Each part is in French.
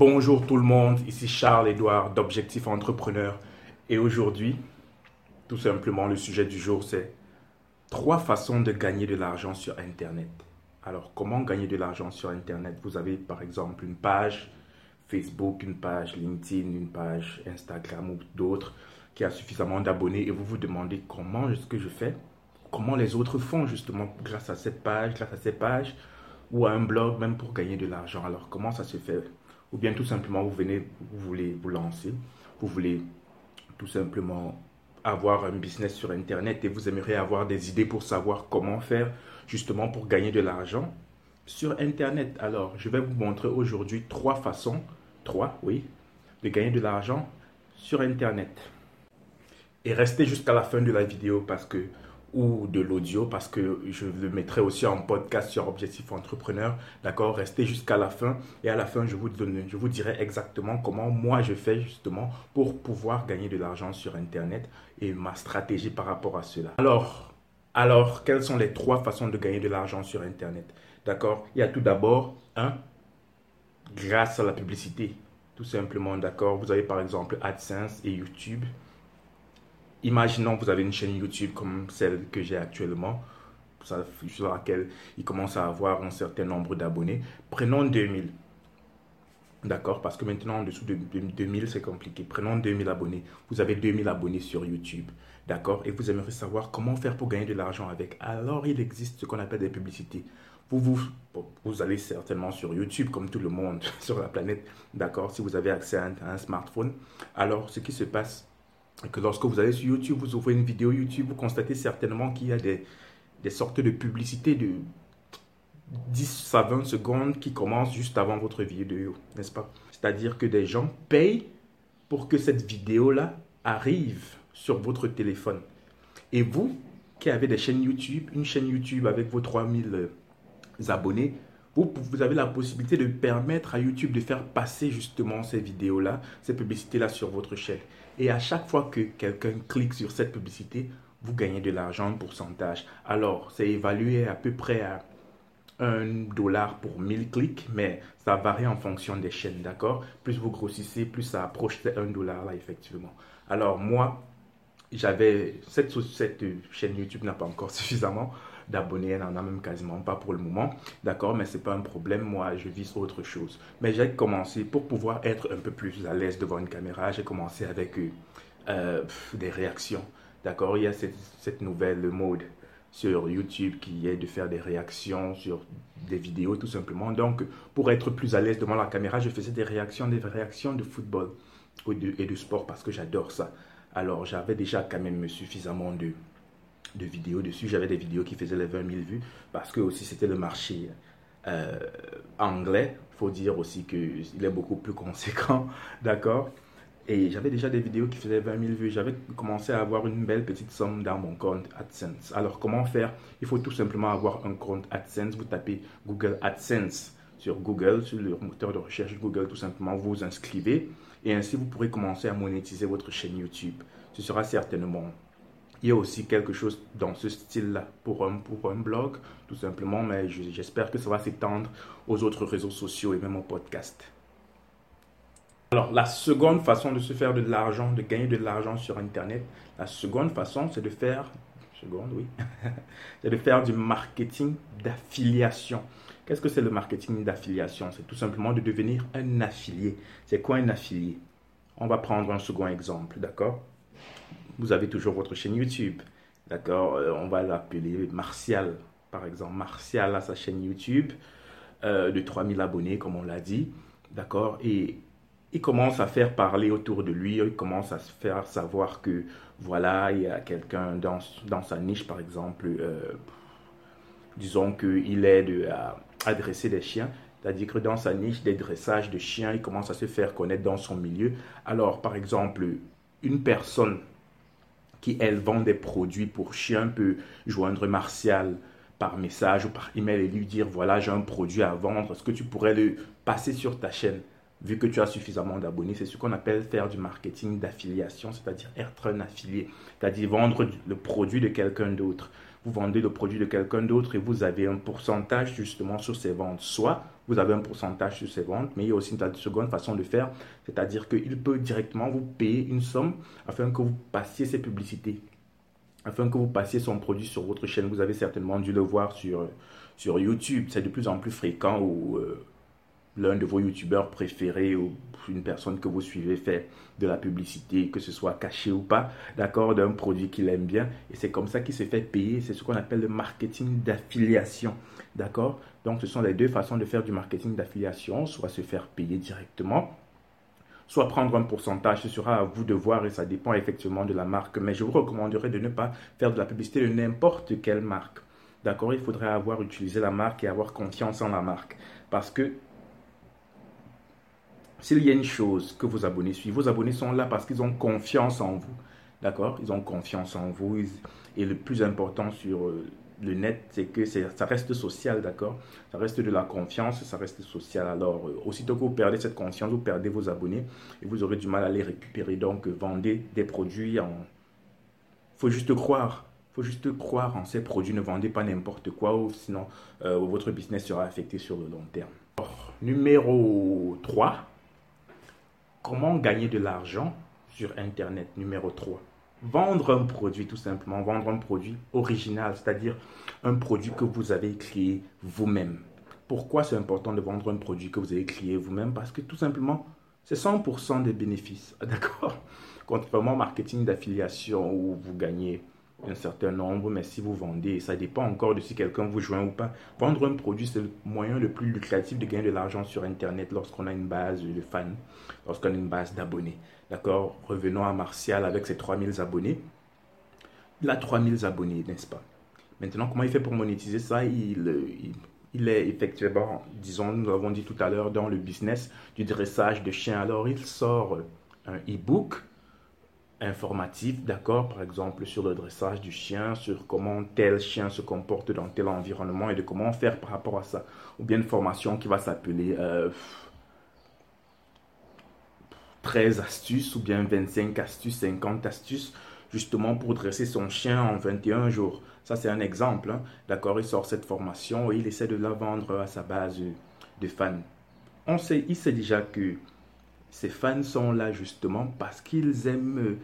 Bonjour tout le monde, ici Charles-Édouard d'Objectif Entrepreneur. Et aujourd'hui, tout simplement, le sujet du jour, c'est trois façons de gagner de l'argent sur Internet. Alors, comment gagner de l'argent sur Internet? Vous avez par exemple une page Facebook, une page LinkedIn, une page Instagram ou d'autres qui a suffisamment d'abonnés et vous vous demandez comment est-ce que je fais? Comment les autres font justement grâce à cette page, grâce à ces pages ou à un blog même pour gagner de l'argent? Alors, comment ça se fait? Ou bien tout simplement, vous venez, vous voulez vous lancer, vous voulez tout simplement avoir un business sur Internet et vous aimeriez avoir des idées pour savoir comment faire justement pour gagner de l'argent sur Internet. Alors, je vais vous montrer aujourd'hui trois façons, trois, oui, de gagner de l'argent sur Internet. Et restez jusqu'à la fin de la vidéo parce que ou de l'audio parce que je le mettrai aussi en podcast sur Objectif Entrepreneur. D'accord? Restez jusqu'à la fin et à la fin, je vous, donne, je vous dirai exactement comment moi je fais justement pour pouvoir gagner de l'argent sur Internet et ma stratégie par rapport à cela. Alors, alors, quelles sont les trois façons de gagner de l'argent sur Internet? D'accord? Il y a tout d'abord un, grâce à la publicité. Tout simplement, d'accord? Vous avez par exemple AdSense et YouTube imaginons que vous avez une chaîne YouTube comme celle que j'ai actuellement, sur laquelle il commence à avoir un certain nombre d'abonnés. Prenons 2000. D'accord? Parce que maintenant, en dessous de 2000, c'est compliqué. Prenons 2000 abonnés. Vous avez 2000 abonnés sur YouTube. D'accord? Et vous aimeriez savoir comment faire pour gagner de l'argent avec. Alors, il existe ce qu'on appelle des publicités. Vous, vous, vous allez certainement sur YouTube, comme tout le monde sur la planète. D'accord? Si vous avez accès à un smartphone. Alors, ce qui se passe, que lorsque vous allez sur YouTube, vous ouvrez une vidéo YouTube, vous constatez certainement qu'il y a des, sortes de publicités de 10 à 20 secondes qui commencent juste avant votre vidéo, n'est-ce pas? C'est-à-dire que des gens payent pour que cette vidéo-là arrive sur votre téléphone. Et vous, qui avez des chaînes YouTube, une chaîne YouTube avec vos 3000 euh, abonnés, vous, avez la possibilité de permettre à YouTube de faire passer justement ces vidéos-là, ces publicités-là sur votre chaîne. Et à chaque fois que quelqu'un clique sur cette publicité, vous gagnez de l'argent en pourcentage. Alors, c'est évalué à peu près à 1 dollar pour 1000 clics, mais ça varie en fonction des chaînes, d'accord? Plus vous grossissez, plus ça approche ces 1 dollar là, effectivement. Alors, moi, j'avais cette, cette chaîne YouTube n'a pas encore suffisamment d'abonnés, elle n'en a même quasiment pas pour le moment, d'accord, mais c'est pas un problème, moi je vise autre chose. Mais j'ai commencé pour pouvoir être un peu plus à l'aise devant une caméra, j'ai commencé avec euh, euh, des réactions, d'accord, il y a cette, cette nouvelle mode sur YouTube qui est de faire des réactions sur des vidéos tout simplement. Donc, pour être plus à l'aise devant la caméra, je faisais des réactions, des réactions de football et de sport parce que j'adore ça. Alors, j'avais déjà quand même suffisamment de, de vidéos dessus. J'avais des vidéos qui faisaient les 20 000 vues parce que aussi c'était le marché euh, anglais. Il faut dire aussi qu'il est beaucoup plus conséquent, d'accord? Et j'avais déjà des vidéos qui faisaient 20 000 vues. J'avais commencé à avoir une belle petite somme dans mon compte AdSense. Alors comment faire? Il faut tout simplement avoir un compte AdSense. Vous tapez Google AdSense sur Google, sur le moteur de recherche Google, tout simplement, vous vous inscrivez et ainsi vous pourrez commencer à monétiser votre chaîne YouTube. Ce sera certainement il y a aussi quelque chose dans ce style-là pour un, pour un blog, tout simplement, mais j'espère que ça va s'étendre aux autres réseaux sociaux et même au podcast. Alors, la seconde façon de se faire de l'argent, de gagner de l'argent sur Internet, la seconde façon, c'est de faire, seconde, oui, c'est de faire du marketing d'affiliation. Qu'est-ce que c'est le marketing d'affiliation? C'est tout simplement de devenir un affilié. C'est quoi un affilié? On va prendre un second exemple, d'accord? Vous avez toujours votre chaîne YouTube. D'accord euh, On va l'appeler Martial, par exemple. Martial a sa chaîne YouTube euh, de 3000 abonnés, comme on l'a dit. D'accord Et il commence à faire parler autour de lui, il commence à se faire savoir que, voilà, il y a quelqu'un dans, dans sa niche, par exemple, euh, disons qu'il aide à adresser des chiens. C'est-à-dire que dans sa niche des dressages de chiens, il commence à se faire connaître dans son milieu. Alors, par exemple, une personne qui, elle, vend des produits pour chiens, peut joindre Martial par message ou par email et lui dire, voilà, j'ai un produit à vendre, est-ce que tu pourrais le passer sur ta chaîne? Vu que tu as suffisamment d'abonnés, c'est ce qu'on appelle faire du marketing d'affiliation, c'est-à-dire être un affilié, c'est-à-dire vendre le produit de quelqu'un d'autre. Vous vendez le produit de quelqu'un d'autre et vous avez un pourcentage justement sur ces ventes. Soit vous avez un pourcentage sur ses ventes, mais il y a aussi une seconde façon de faire, c'est-à-dire qu'il peut directement vous payer une somme afin que vous passiez ses publicités, afin que vous passiez son produit sur votre chaîne. Vous avez certainement dû le voir sur, sur YouTube, c'est de plus en plus fréquent euh, l'un de vos youtubeurs préférés ou une personne que vous suivez fait de la publicité, que ce soit caché ou pas, d'accord, d'un produit qu'il aime bien. Et c'est comme ça qu'il se fait payer. C'est ce qu'on appelle le marketing d'affiliation, d'accord? Donc, ce sont les deux façons de faire du marketing d'affiliation, soit se faire payer directement, soit prendre un pourcentage. Ce sera à vous de voir et ça dépend effectivement de la marque. Mais je vous recommanderais de ne pas faire de la publicité de n'importe quelle marque. D'accord? Il faudrait avoir utilisé la marque et avoir confiance en la marque. Parce que s'il y a une chose que vos abonnés suivent, vos abonnés sont là parce qu'ils ont confiance en vous. D'accord? Ils ont confiance en vous. Et le plus important sur euh, le net, c'est que ça reste social, d'accord? Ça reste de la confiance, ça reste social. Alors, euh, aussitôt que vous perdez cette confiance, vous perdez vos abonnés et vous aurez du mal à les récupérer. Donc, vendez des produits en... Faut juste croire. Faut juste croire en ces produits. Ne vendez pas n'importe quoi, sinon euh, votre business sera affecté sur le long terme. numéro 3, Comment gagner de l'argent sur Internet Numéro 3. Vendre un produit tout simplement, vendre un produit original, c'est-à-dire un produit que vous avez créé vous-même. Pourquoi c'est important de vendre un produit que vous avez créé vous-même? Parce que tout simplement, c'est 100% des bénéfices, d'accord? Contrairement au marketing d'affiliation où vous gagnez un certain nombre, mais si vous vendez, ça dépend encore de si quelqu'un vous joint ou pas. Vendre un produit, c'est le moyen le plus lucratif de gagner de l'argent sur Internet lorsqu'on a une base de fans, lorsqu'on a une base d'abonnés. D'accord? Revenons à Martial avec ses 3000 abonnés. Il a 3000 abonnés, n'est-ce pas? Maintenant, comment il fait pour monétiser ça? Il, il, est effectivement, disons, nous l'avons dit tout à l'heure, dans le business du dressage de chiens. Alors, il sort un e-book informatif, d'accord, par exemple sur le dressage du chien, sur comment tel chien se comporte dans tel environnement et de comment faire par rapport à ça. Ou bien une formation qui va s'appeler 13 euh, astuces ou bien 25 astuces, 50 astuces, justement pour dresser son chien en 21 jours. Ça, c'est un exemple, hein. d'accord, il sort cette formation et il essaie de la vendre à sa base de fans. On sait, il sait déjà que ces fans sont là justement parce qu'ils aiment, euh,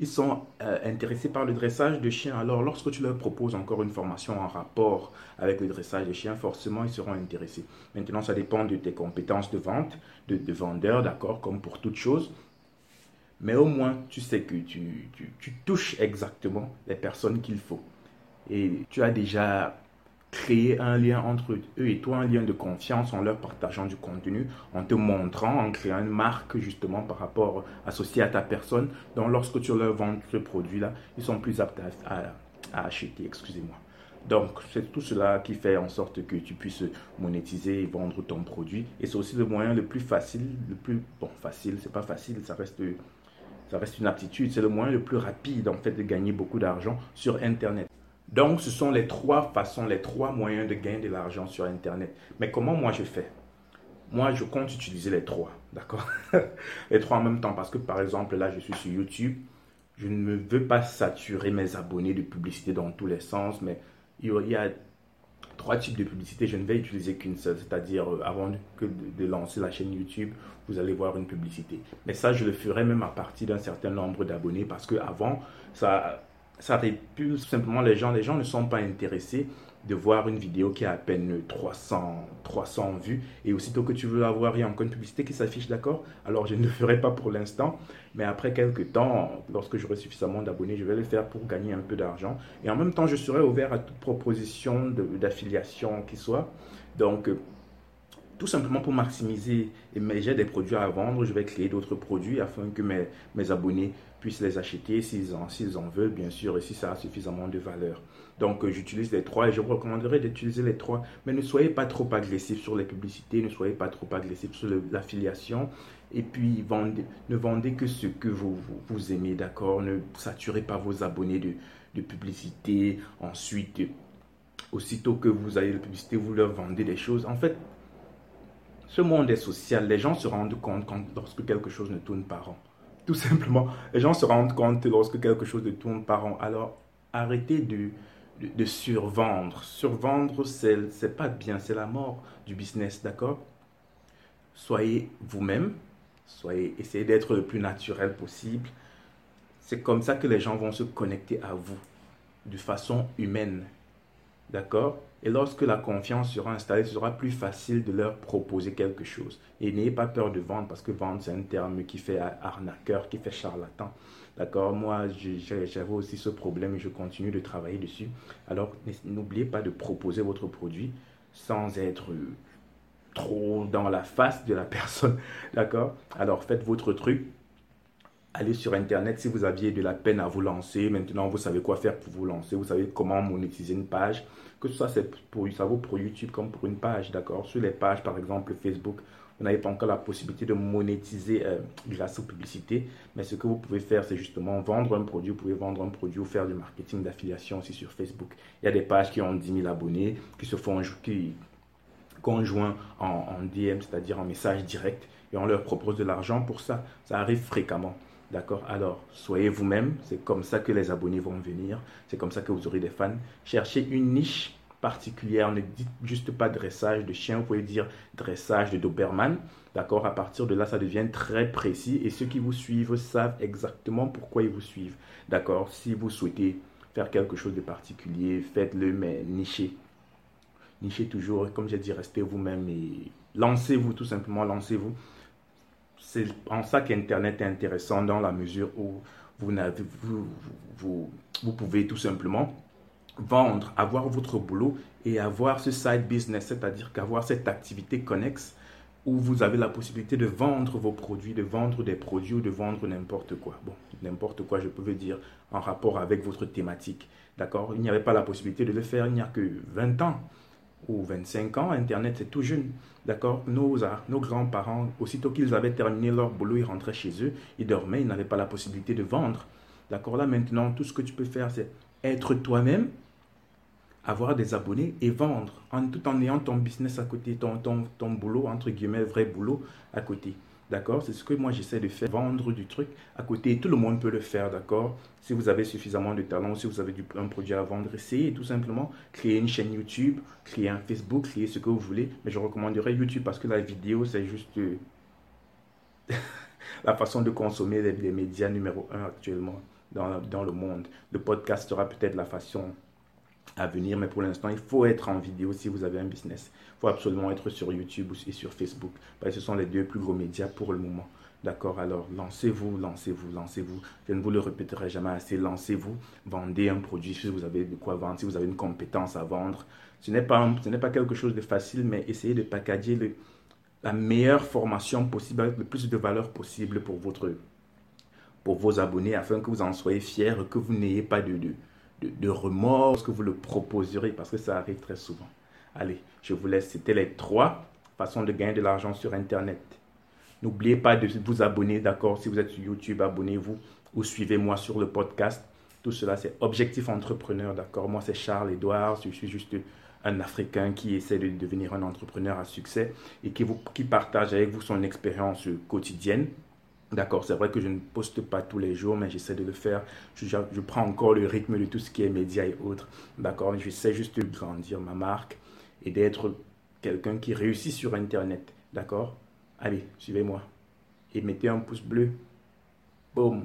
ils sont euh, intéressés par le dressage de chiens. Alors lorsque tu leur proposes encore une formation en rapport avec le dressage de chiens, forcément ils seront intéressés. Maintenant, ça dépend de tes compétences de vente, de, de vendeur, d'accord, comme pour toute chose. Mais au moins, tu sais que tu touches exactement les personnes qu'il faut. Et tu as déjà créer un lien entre eux et toi, un lien de confiance en leur partageant du contenu, en te montrant, en créant une marque justement par rapport associée à ta personne. Donc lorsque tu leur vends ce produit-là, ils sont plus aptes à, acheter, excusez-moi. Donc, c'est tout cela qui fait en sorte que tu puisses monétiser et vendre ton produit. Et c'est aussi le moyen le plus facile, le plus, bon, facile, c'est pas facile, ça reste, ça reste une aptitude, c'est le moyen le plus rapide en fait de gagner beaucoup d'argent sur Internet. Donc, ce sont les trois façons, les trois moyens de gagner de l'argent sur Internet. Mais comment moi je fais? Moi, je compte utiliser les trois, d'accord? Les trois en même temps, parce que par exemple, là, je suis sur YouTube. Je ne veux pas saturer mes abonnés de publicité dans tous les sens, mais il y a trois types de publicité. Je ne vais utiliser qu'une seule, c'est-à-dire euh, avant de, de lancer la chaîne YouTube, vous allez voir une publicité. Mais ça, je le ferai même à partir d'un certain nombre d'abonnés parce que avant, ça ça répulse simplement les gens. Les gens ne sont pas intéressés de voir une vidéo qui a à peine 300, 300 vues et aussitôt que tu veux avoir, il y a encore une publicité qui s'affiche, d'accord? Alors je ne le ferai pas pour l'instant, mais après quelques temps, lorsque j'aurai suffisamment d'abonnés, je vais le faire pour gagner un peu d'argent. Et en même temps, je serai ouvert à toute proposition d'affiliation qui soit. Donc, tout simplement pour maximiser, et j'ai des produits à vendre, je vais créer d'autres produits afin que mes, mes abonnés puissent les acheter s'ils en, en veulent, bien sûr, et si ça a suffisamment de valeur. Donc, euh, j'utilise les trois et je vous recommanderais d'utiliser les trois. Mais ne soyez pas trop agressif sur les publicités, ne soyez pas trop agressif sur l'affiliation. Et puis, vendez, ne vendez que ce que vous, vous, aimez, d'accord? Ne saturez pas vos abonnés de, de publicité. Ensuite, aussitôt que vous avez la publicité, vous leur vendez des choses. En fait, ce monde est social. Les gens se rendent compte quand, lorsque quelque chose ne tourne pas rond. Tout simplement, les gens se rendent compte lorsque quelque chose ne tourne pas rond. Alors, arrêtez de, de, survendre. Survendre, c'est pas bien, c'est la mort du business, d'accord? Soyez vous-même, soyez, essayez d'être le plus naturel possible. C'est comme ça que les gens vont se connecter à vous de façon humaine. D'accord? Et lorsque la confiance sera installée, ce sera plus facile de leur proposer quelque chose. Et n'ayez pas peur de vendre parce que vendre, c'est un terme qui fait arnaqueur, qui fait charlatan. D'accord? Moi, j'avais aussi ce problème et je continue de travailler dessus. Alors, n'oubliez pas de proposer votre produit sans être trop dans la face de la personne. D'accord? Alors, faites votre truc allez sur Internet si vous aviez de la peine à vous lancer. Maintenant, vous savez quoi faire pour vous lancer. Vous savez comment monétiser une page. Que ce soit pour, ça vaut pour YouTube comme pour une page, d'accord? Sur les pages, par exemple, Facebook, vous n'avez pas encore la possibilité de monétiser euh, grâce aux publicités. Mais ce que vous pouvez faire, c'est justement vendre un produit. Vous pouvez vendre un produit ou faire du marketing d'affiliation aussi sur Facebook. Il y a des pages qui ont 10 000 abonnés, qui se font qui conjoint en DM, c'est-à-dire en message direct, et on leur propose de l'argent pour ça. Ça arrive fréquemment. D'accord Alors, soyez vous-même. C'est comme ça que les abonnés vont venir. C'est comme ça que vous aurez des fans. Cherchez une niche particulière. Ne dites juste pas dressage de chien. Vous pouvez dire dressage de Doberman. D'accord À partir de là, ça devient très précis. Et ceux qui vous suivent savent exactement pourquoi ils vous suivent. D'accord Si vous souhaitez faire quelque chose de particulier, faites-le, mais nichez. Nichez toujours. Comme j'ai dit, restez vous-même et lancez-vous tout simplement. Lancez-vous c'est en ça qu'Internet est intéressant dans la mesure où vous, vous, vous, vous, pouvez tout simplement vendre, avoir votre boulot et avoir ce side business, c'est-à-dire qu'avoir cette activité connexe où vous avez la possibilité de vendre vos produits, de vendre des produits ou de vendre n'importe quoi. Bon, n'importe quoi, je peux dire, en rapport avec votre thématique. D'accord? Il n'y avait pas la possibilité de le faire il n'y a que 20 ans ou 25 ans, Internet c'est tout jeune. D'accord? Nos, nos grands-parents, aussitôt qu'ils avaient terminé leur boulot, ils rentraient chez eux, ils dormaient, ils n'avaient pas la possibilité de vendre. D'accord? Là maintenant, tout ce que tu peux faire, c'est être toi-même, avoir des abonnés et vendre, en, tout en ayant ton business à côté, ton, ton, ton boulot, entre guillemets, vrai boulot à côté. D'accord? C'est ce que moi j'essaie de faire, vendre du truc à côté. Tout le monde peut le faire, d'accord? Si vous avez suffisamment de talent, si vous avez un produit à vendre, essayez tout simplement créer une chaîne YouTube, créer un Facebook, créer ce que vous voulez. Mais je recommanderais YouTube parce que la vidéo, c'est juste euh, la façon de consommer les, médias numéro un actuellement dans le monde. Le podcast sera peut-être la façon venir, mais pour l'instant, il faut être en vidéo si vous avez un business. Il faut absolument être sur YouTube et sur Facebook, parce que ce sont les deux plus gros médias pour le moment. D'accord? Alors, lancez-vous, lancez-vous, lancez-vous. Je ne vous le répéterai jamais assez. Lancez-vous, vendez un produit si vous avez de quoi vendre, si vous avez une compétence à vendre. Ce n'est pas, ce n'est pas quelque chose de facile, mais essayez de packager la meilleure formation possible avec le plus de valeur possible pour, votre, pour vos abonnés afin que vous en soyez fiers, que vous n'ayez pas de, de de, remords que vous le proposerez parce que ça arrive très souvent. Allez, je vous laisse. C'était les trois façons de gagner de l'argent sur Internet. N'oubliez pas de vous abonner, d'accord Si vous êtes sur YouTube, abonnez-vous ou suivez-moi sur le podcast. Tout cela, c'est Objectif Entrepreneur, d'accord Moi, c'est Charles Edouard. Je suis juste un Africain qui essaie de devenir un entrepreneur à succès et qui partage avec vous son expérience quotidienne. D'accord, c'est vrai que je ne poste pas tous les jours, mais j'essaie de le faire. Je, prends encore le rythme de tout ce qui est médias et autres. D'accord, j'essaie juste de grandir ma marque et d'être quelqu'un qui réussit sur Internet. D'accord? Allez, suivez-moi. Et mettez un pouce bleu. Boum